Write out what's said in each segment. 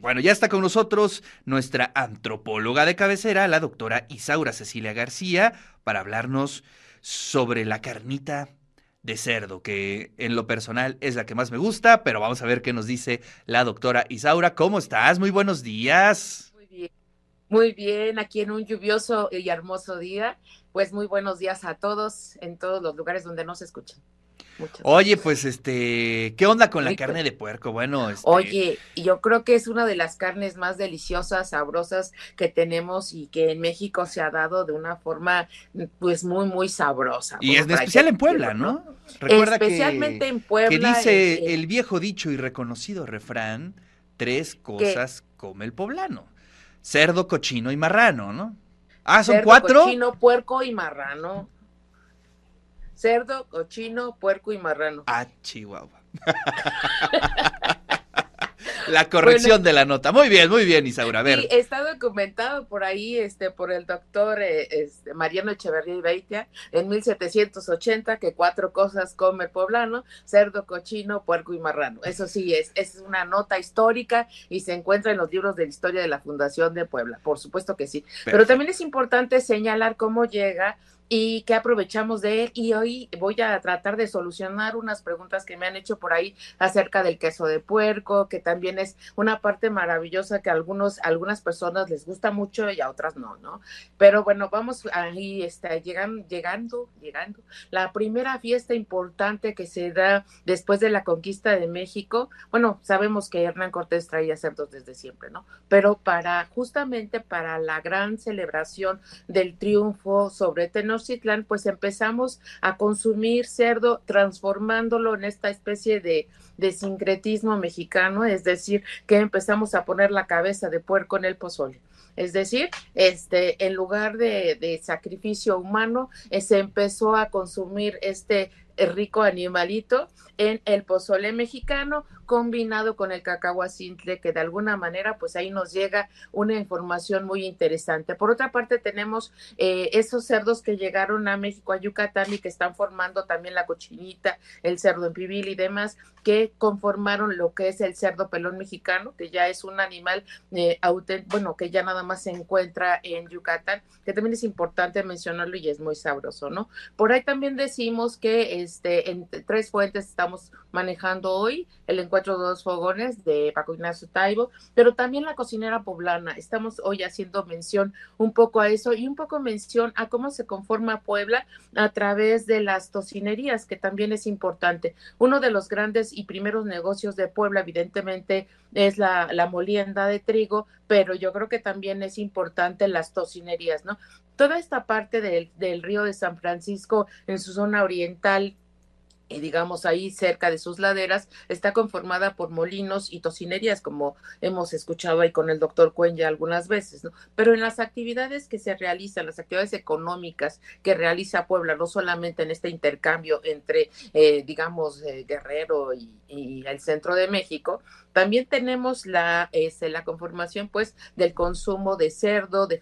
Bueno, ya está con nosotros nuestra antropóloga de cabecera, la doctora Isaura Cecilia García, para hablarnos sobre la carnita de cerdo, que en lo personal es la que más me gusta, pero vamos a ver qué nos dice la doctora Isaura. ¿Cómo estás? Muy buenos días. Muy bien, muy bien, aquí en un lluvioso y hermoso día. Pues muy buenos días a todos en todos los lugares donde nos escuchan. Oye, pues este, ¿qué onda con la carne de puerco? Bueno, este... Oye, yo creo que es una de las carnes más deliciosas, sabrosas que tenemos y que en México se ha dado de una forma pues muy muy sabrosa. Y es especial en Puebla, ¿no? Recuerda Especialmente en Puebla. Que dice el viejo dicho y reconocido refrán, tres cosas come el poblano. Cerdo, cochino y marrano, ¿no? Ah, son cuatro. Cochino, puerco y marrano cerdo, cochino, puerco y marrano. Ah, Chihuahua. la corrección de la nota. Muy bien, muy bien, Isaura. A ver. Sí, está documentado por ahí, este, por el doctor eh, este, Mariano Echeverría y Beitia, en 1780, que cuatro cosas come el poblano, cerdo, cochino, puerco y marrano. Eso sí, es, es una nota histórica y se encuentra en los libros de la historia de la Fundación de Puebla. Por supuesto que sí. Pero también es importante señalar cómo llega y que aprovechamos de él. Y hoy voy a tratar de solucionar unas preguntas que me han hecho por ahí acerca del queso de puerco, que también es una parte maravillosa que a algunos, algunas personas les gusta mucho y a otras no, ¿no? Pero bueno, vamos ahí, está, llegan, llegando, llegando. La primera fiesta importante que se da después de la conquista de México, bueno, sabemos que Hernán Cortés traía cerdos desde siempre, ¿no? Pero para, justamente para la gran celebración del triunfo sobre Tenochtitlan, pues empezamos a consumir cerdo transformándolo en esta especie de, sincretismo mexicano, es decir, que empezamos a poner la cabeza de puerco en el pozole. Es decir, este, en lugar de, de sacrificio humano, eh, se empezó a consumir este rico animalito en el pozole mexicano combinado con el cacahuacintle, que de alguna manera, pues ahí nos llega una información muy interesante. Por otra parte, tenemos eh, esos cerdos que llegaron a México, a Yucatán y que están formando también la cochinita, el cerdo en pibil y demás, que conformaron lo que es el cerdo pelón mexicano, que ya es un animal eh, bueno, que ya nada más se encuentra en Yucatán, que también es importante mencionarlo y es muy sabroso, ¿no? Por ahí también decimos que este, en tres fuentes estamos manejando hoy el encuentro dos fogones de Paco Ignacio Taibo, pero también la cocinera poblana. Estamos hoy haciendo mención un poco a eso y un poco mención a cómo se conforma Puebla a través de las tocinerías, que también es importante. Uno de los grandes y primeros negocios de Puebla, evidentemente, es la, molienda de trigo, pero yo creo que también es importante las tocinerías, ¿no? Toda esta parte del, del río de San Francisco en su zona oriental digamos ahí cerca de sus laderas, está conformada por molinos y tocinerías, como hemos escuchado ahí con el doctor Cuenya algunas veces, ¿no? Pero en las actividades que se realizan, las actividades económicas que realiza Puebla, no solamente en este intercambio entre, eh, digamos, eh, Guerrero y, y el centro de México, también tenemos la, este, la conformación pues del consumo de cerdo, de,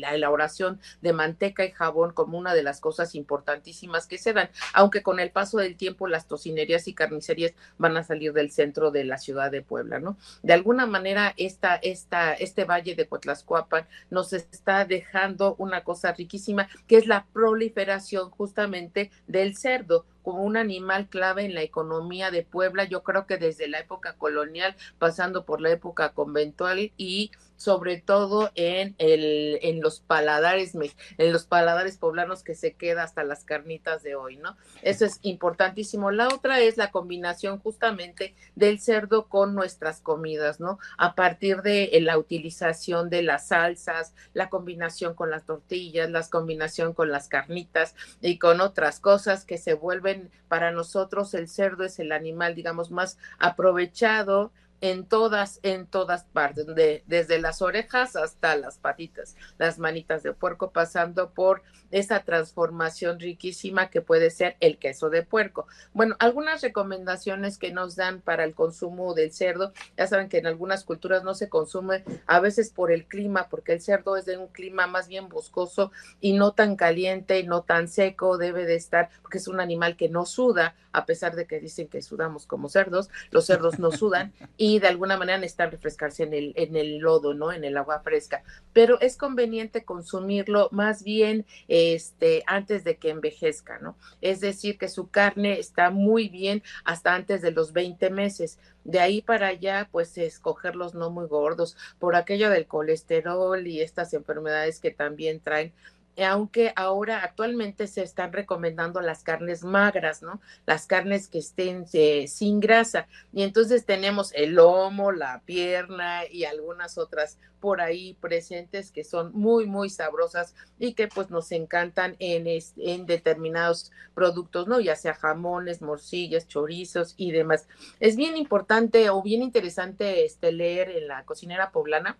la elaboración de manteca y jabón como una de las cosas importantísimas que se dan, aunque con el paso del tiempo las tocinerías y carnicerías van a salir del centro de la ciudad de Puebla, ¿no? De alguna manera esta, esta, este valle de Coatlascuapan nos está dejando una cosa riquísima que es la proliferación justamente del cerdo como un animal clave en la economía de Puebla, yo creo que desde la época colonial, pasando por la época conventual y sobre todo en, el, en los paladares, en los paladares poblanos que se queda hasta las carnitas de hoy, ¿no? Eso es importantísimo. La otra es la combinación justamente del cerdo con nuestras comidas, ¿no? A partir de la utilización de las salsas, la combinación con las tortillas, la combinación con las carnitas y con otras cosas que se vuelven para nosotros el cerdo es el animal, digamos, más aprovechado en todas, en todas partes, de, desde las orejas hasta las patitas, las manitas de puerco, pasando por esa transformación riquísima que puede ser el queso de puerco. Bueno, algunas recomendaciones que nos dan para el consumo del cerdo, ya saben que en algunas culturas no se consume a veces por el clima, porque el cerdo es de un clima más bien boscoso y no tan caliente y no tan seco, debe de estar, porque es un animal que no suda, a pesar de que dicen que sudamos como cerdos, los cerdos no sudan, y de alguna manera necesitan refrescarse en el, en el lodo, ¿no? En el agua fresca. Pero es conveniente consumirlo más bien este, antes de que envejezca, ¿no? Es decir, que su carne está muy bien hasta antes de los 20 meses. De ahí para allá, pues escogerlos no muy gordos por aquello del colesterol y estas enfermedades que también traen aunque ahora actualmente se están recomendando las carnes magras, ¿no? Las carnes que estén eh, sin grasa. Y entonces tenemos el lomo, la pierna y algunas otras por ahí presentes que son muy, muy sabrosas y que pues nos encantan en, en determinados productos, ¿no? Ya sea jamones, morcillas, chorizos y demás. Es bien importante o bien interesante este, leer en la cocinera poblana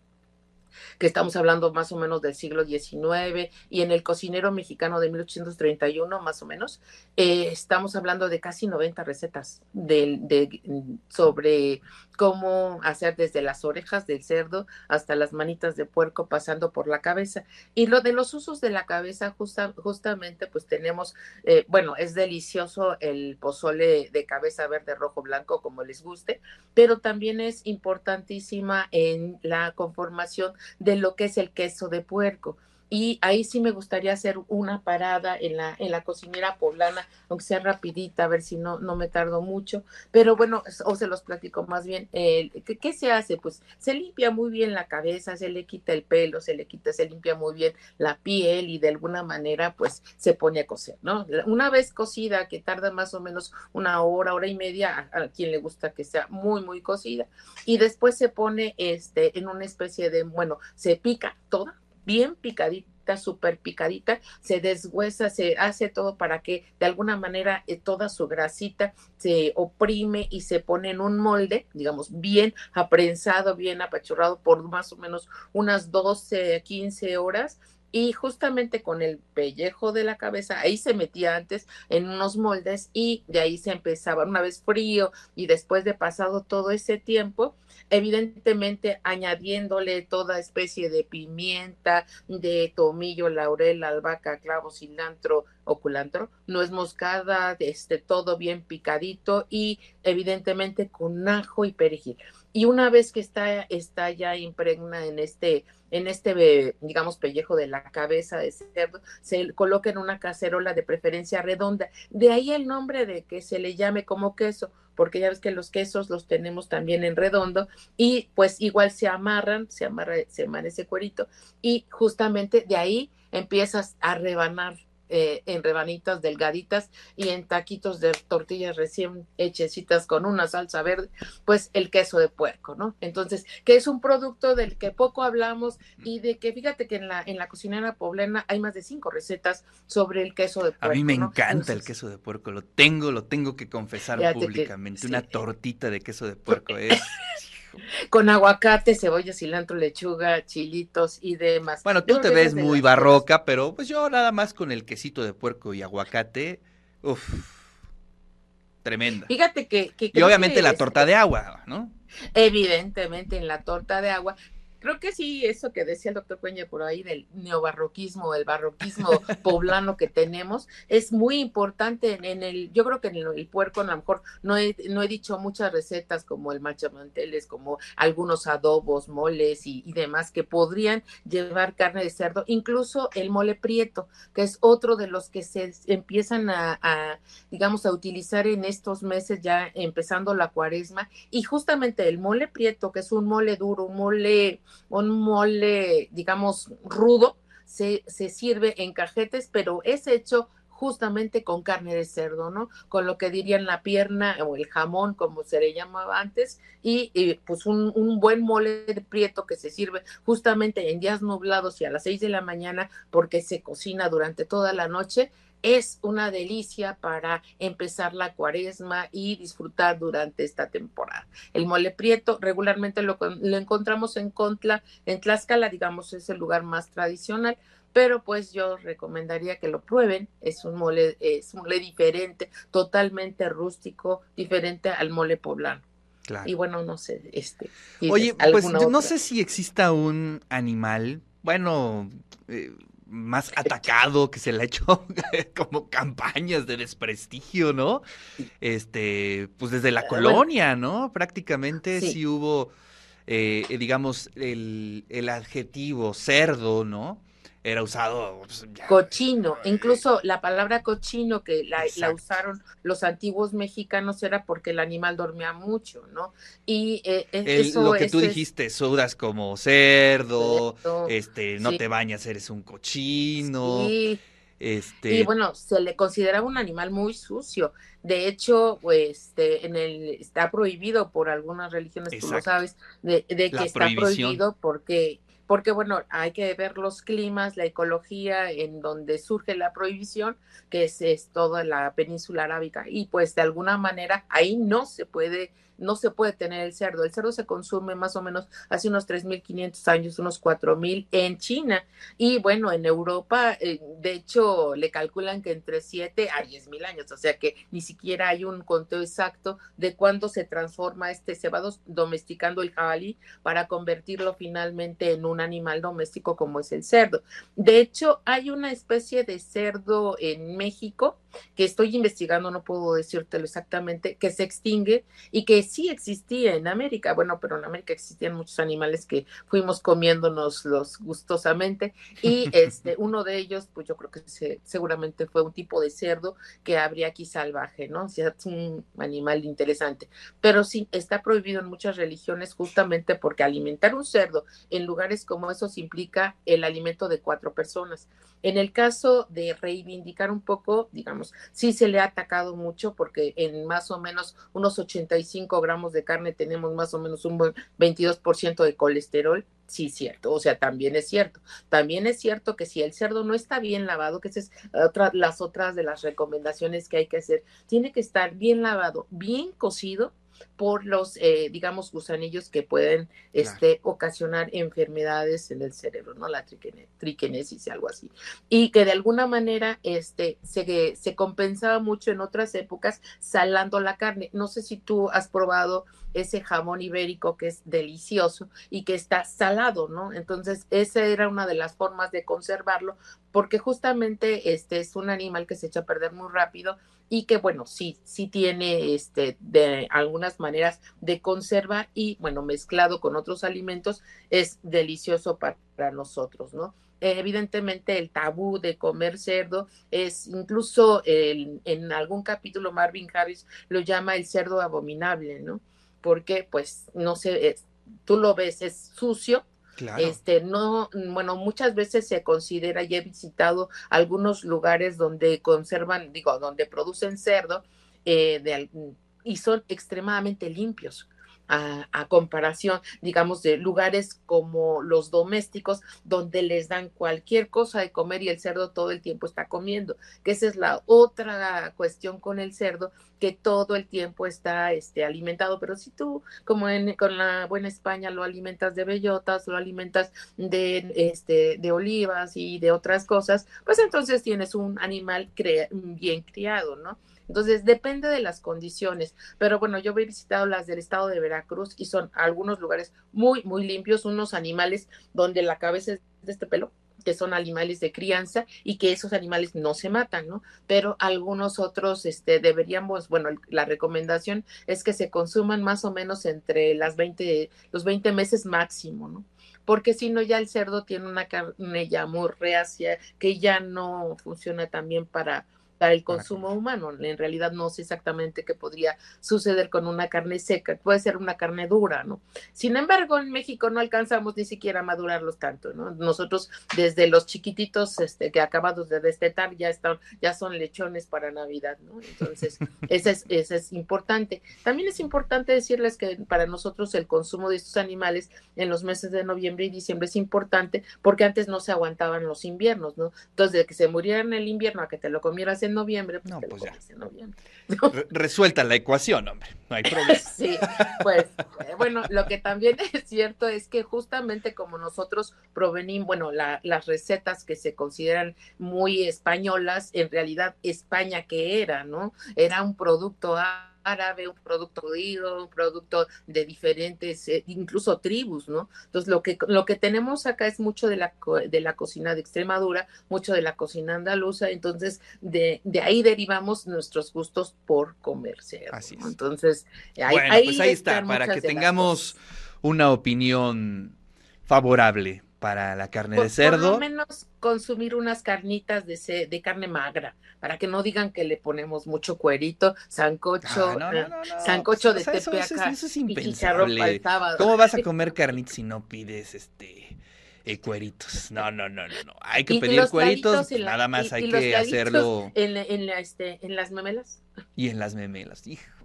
que estamos hablando más o menos del siglo XIX, y en el cocinero mexicano de 1831, más o menos, eh, estamos hablando de casi 90 recetas de, sobre cómo hacer desde las orejas del cerdo hasta las manitas de puerco pasando por la cabeza. Y lo de los usos de la cabeza, justamente, pues tenemos, eh, bueno, es delicioso el pozole de cabeza verde, rojo, blanco, como les guste, pero también es importantísima en la conformación de lo que es el queso de puerco y ahí sí me gustaría hacer una parada en la, en la cocinera poblana, aunque sea rapidita, a ver si no, no me tardo mucho, pero bueno, o se los platico más bien, eh, ¿qué, se hace? Pues se limpia muy bien la cabeza, se le quita el pelo, se le quita, se limpia muy bien la piel y de alguna manera pues se pone a cocer, ¿no? Una vez cocida, que tarda más o menos una hora, hora y media, a, a quien le gusta que sea muy, muy cocida, y después se pone este en una especie de, bueno, se pica toda, bien picadita, súper picadita, se deshuesa, se hace todo para que de alguna manera eh, toda su grasita se oprime y se pone en un molde, digamos, bien aprensado, bien apachurrado por más o menos unas 12, 15 horas y justamente con el pellejo de la cabeza, ahí se metía antes en unos moldes y de ahí se empezaba una vez frío y después de pasado todo ese tiempo, evidentemente añadiéndole toda especie de pimienta, de tomillo, laurel, albahaca, clavo, cilantro o culantro, nuez moscada, este todo bien picadito y evidentemente con ajo y perejil. Y una vez que está, está ya impregna en este en este, digamos, pellejo de la cabeza de cerdo, se coloca en una cacerola de preferencia redonda. De ahí el nombre de que se le llame como queso, porque ya ves que los quesos los tenemos también en redondo y pues igual se amarran, se amarra, se amarra ese cuerito y justamente de ahí empiezas a rebanar eh, en rebanitas delgaditas y en taquitos de tortillas recién hechecitas con una salsa verde, pues el queso de puerco, ¿no? Entonces, que es un producto del que poco hablamos y de que fíjate que en la, en la cocinera poblana hay más de cinco recetas sobre el queso de puerco. A mí me encanta el queso de puerco, lo tengo, lo tengo que confesar públicamente. Una tortita de queso de puerco es con aguacate, cebolla, cilantro, lechuga, chilitos y demás. Bueno, tú te ves muy barroca, pero pues yo nada más con el quesito de puerco y aguacate, uff, tremenda. Fíjate que... y obviamente la torta de agua, ¿no? Evidentemente en la torta de agua, creo que sí, eso que decía el doctor Cueña por ahí del neobarroquismo, el barroquismo poblano que tenemos, es muy importante en, el, yo creo que en el, puerco a lo mejor no he, no he dicho muchas recetas como el machamanteles, como algunos adobos, moles y, demás que podrían llevar carne de cerdo, incluso el mole prieto, que es otro de los que se empiezan a, a digamos, a utilizar en estos meses ya empezando la cuaresma, y justamente el mole prieto, que es un mole duro, un mole un mole, digamos, rudo, se, se sirve en cajetes, pero es hecho justamente con carne de cerdo, ¿no? Con lo que dirían la pierna o el jamón, como se le llamaba antes, y, pues un, un, buen mole de prieto que se sirve justamente en días nublados y a las seis de la mañana porque se cocina durante toda la noche es una delicia para empezar la cuaresma y disfrutar durante esta temporada. El mole prieto regularmente lo, encontramos en Contla, en Tlaxcala, digamos, es el lugar más tradicional, pero pues yo recomendaría que lo prueben. Es un mole, es un mole diferente, totalmente rústico, diferente al mole poblano. Claro. Y bueno, no sé, este. Oye, pues no sé si exista un animal bueno, eh, más atacado, que se le ha hecho como campañas de desprestigio, ¿no? Este, pues desde la colonia, ¿no? Prácticamente sí, hubo, eh, digamos, el, el adjetivo cerdo, ¿no? Era usado. Pues, cochino, incluso la palabra cochino que la, usaron los antiguos mexicanos era porque el animal dormía mucho, ¿no? Y eh, eso, lo que tú dijiste, sudas como cerdo, este, no te bañas, eres un cochino. Sí. Este... Y bueno, se le consideraba un animal muy sucio. De hecho, pues, este, en el, está prohibido por algunas religiones, tú lo sabes, de, de que está prohibido porque porque bueno, hay que ver los climas, la ecología en donde surge la prohibición, que es, es toda la península arábica, y pues de alguna manera ahí no se puede no se puede tener el cerdo. El cerdo se consume más o menos hace unos 3.500 años, unos 4.000 en China. Y bueno, en Europa, eh, de hecho, le calculan que entre 7 a 10.000 años, o sea que ni siquiera hay un conteo exacto de cuándo se transforma este cebado domesticando el jabalí para convertirlo finalmente en un animal doméstico como es el cerdo. De hecho, hay una especie de cerdo en México que estoy investigando, no puedo decírtelo exactamente, que se extingue y que sí existía en América. Bueno, pero en América existían muchos animales que fuimos comiéndonos los gustosamente y este uno de ellos, pues yo creo que seguramente fue un tipo de cerdo que habría aquí salvaje, ¿no? O sea, es un animal interesante. Pero sí, está prohibido en muchas religiones justamente porque alimentar un cerdo en lugares como esos implica el alimento de cuatro personas. En el caso de reivindicar un poco, digamos, sí se le ha atacado mucho porque en más o menos unos 85 gramos de carne tenemos más o menos un 22% de colesterol. Sí, cierto. O sea, también es cierto. También es cierto que si el cerdo no está bien lavado, que esas es otra, las otras de las recomendaciones que hay que hacer, tiene que estar bien lavado, bien cocido por los, eh, digamos, gusanillos que pueden este, ocasionar enfermedades en el cerebro, ¿no? La triquenesis y algo así. Y que de alguna manera este, se, se compensaba mucho en otras épocas salando la carne. No sé si tú has probado ese jamón ibérico que es delicioso y que está salado, ¿no? Entonces, esa era una de las formas de conservarlo, porque justamente este es un animal que se echa a perder muy rápido y que bueno, sí, sí tiene este de algunas maneras de conservar y bueno, mezclado con otros alimentos es delicioso para, nosotros, ¿no? evidentemente el tabú de comer cerdo es incluso en algún capítulo Marvin Harris lo llama el cerdo abominable, ¿no? Porque pues no sé, tú lo ves, es sucio, este, no, bueno, muchas veces se considera, y he visitado algunos lugares donde conservan, digo, donde producen cerdo, eh, de, y son extremadamente limpios a, comparación, digamos, de lugares como los domésticos, donde les dan cualquier cosa de comer y el cerdo todo el tiempo está comiendo, que esa es la otra cuestión con el cerdo, que todo el tiempo está este, alimentado, pero si tú, como en, con la buena España, lo alimentas de bellotas, lo alimentas de, este, de olivas y de otras cosas, pues entonces tienes un animal bien criado, ¿no? Entonces, depende de las condiciones. Pero bueno, yo he visitado las del estado de Veracruz y son algunos lugares muy, muy limpios, unos animales donde la cabeza es de este pelo que son animales de crianza y que esos animales no se matan, ¿no? Pero algunos otros este, deberíamos, bueno, la recomendación es que se consuman más o menos entre las 20, los 20 meses máximo, ¿no? Porque si no, ya el cerdo tiene una carne ya muy reacia que ya no funciona tan bien para, para el consumo humano. En realidad no sé exactamente qué podría suceder con una carne seca, puede ser una carne dura, ¿no? Sin embargo, en México no alcanzamos ni siquiera a madurarlos tanto, ¿no? Nosotros desde los chiquititos este, que acabados de destetar ya están, ya son lechones para Navidad, ¿no? Entonces, eso es, eso es importante. También es importante decirles que para nosotros el consumo de estos animales en los meses de noviembre y diciembre es importante porque antes no se aguantaban los inviernos, ¿no? Entonces, de que se murieran en el invierno a que te lo comieras en noviembre, pues, no, pues ya. Resuelta la ecuación, hombre, no hay problema. sí, pues eh, bueno, lo que también es cierto es que justamente como nosotros provenimos, bueno, las recetas que se consideran muy españolas, en realidad España que era, ¿no? Era un producto a árabe, un producto judío, un producto de diferentes, eh, incluso tribus, ¿no? Entonces, lo que, lo que tenemos acá es mucho de la, de la cocina de Extremadura, mucho de la cocina andaluza, entonces, de, de ahí derivamos nuestros gustos por comer cerdo. Así es. Entonces, ahí, bueno, pues ahí está, para que tengamos una opinión favorable para la carne de cerdo. Por lo menos consumir unas carnitas de, de carne magra, para que no digan que le ponemos mucho cuerito, sancocho, ah, eh, sancocho de tepeaca eso, es impensable. ¿Cómo vas a comer carnitas si no pides este eh, cueritos? No, no, no, no, Hay que pedir cueritos, nada más hay que hacerlo. En, en, este, en las memelas. Y en las memelas, hijo.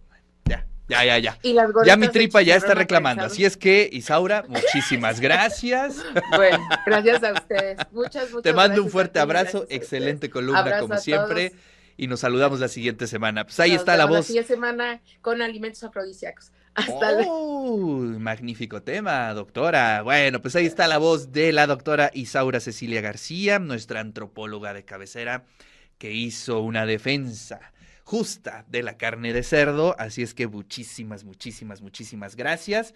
Ya. Ya, ya, ya. ya mi tripa ya está reclamando. Así es que, Isaura, muchísimas gracias. Bueno, gracias a ustedes. Muchas, muchas Te mando un fuerte abrazo. Excelente columna, como siempre. Y nos saludamos la siguiente semana. Pues ahí está la voz. La siguiente semana con alimentos afrodisíacos. Hasta oh, magnífico tema, doctora. Bueno, pues ahí está la voz de la doctora Isaura Cecilia García, nuestra antropóloga de cabecera, que hizo una defensa justa de la carne de cerdo. Así es que muchísimas, muchísimas, muchísimas gracias.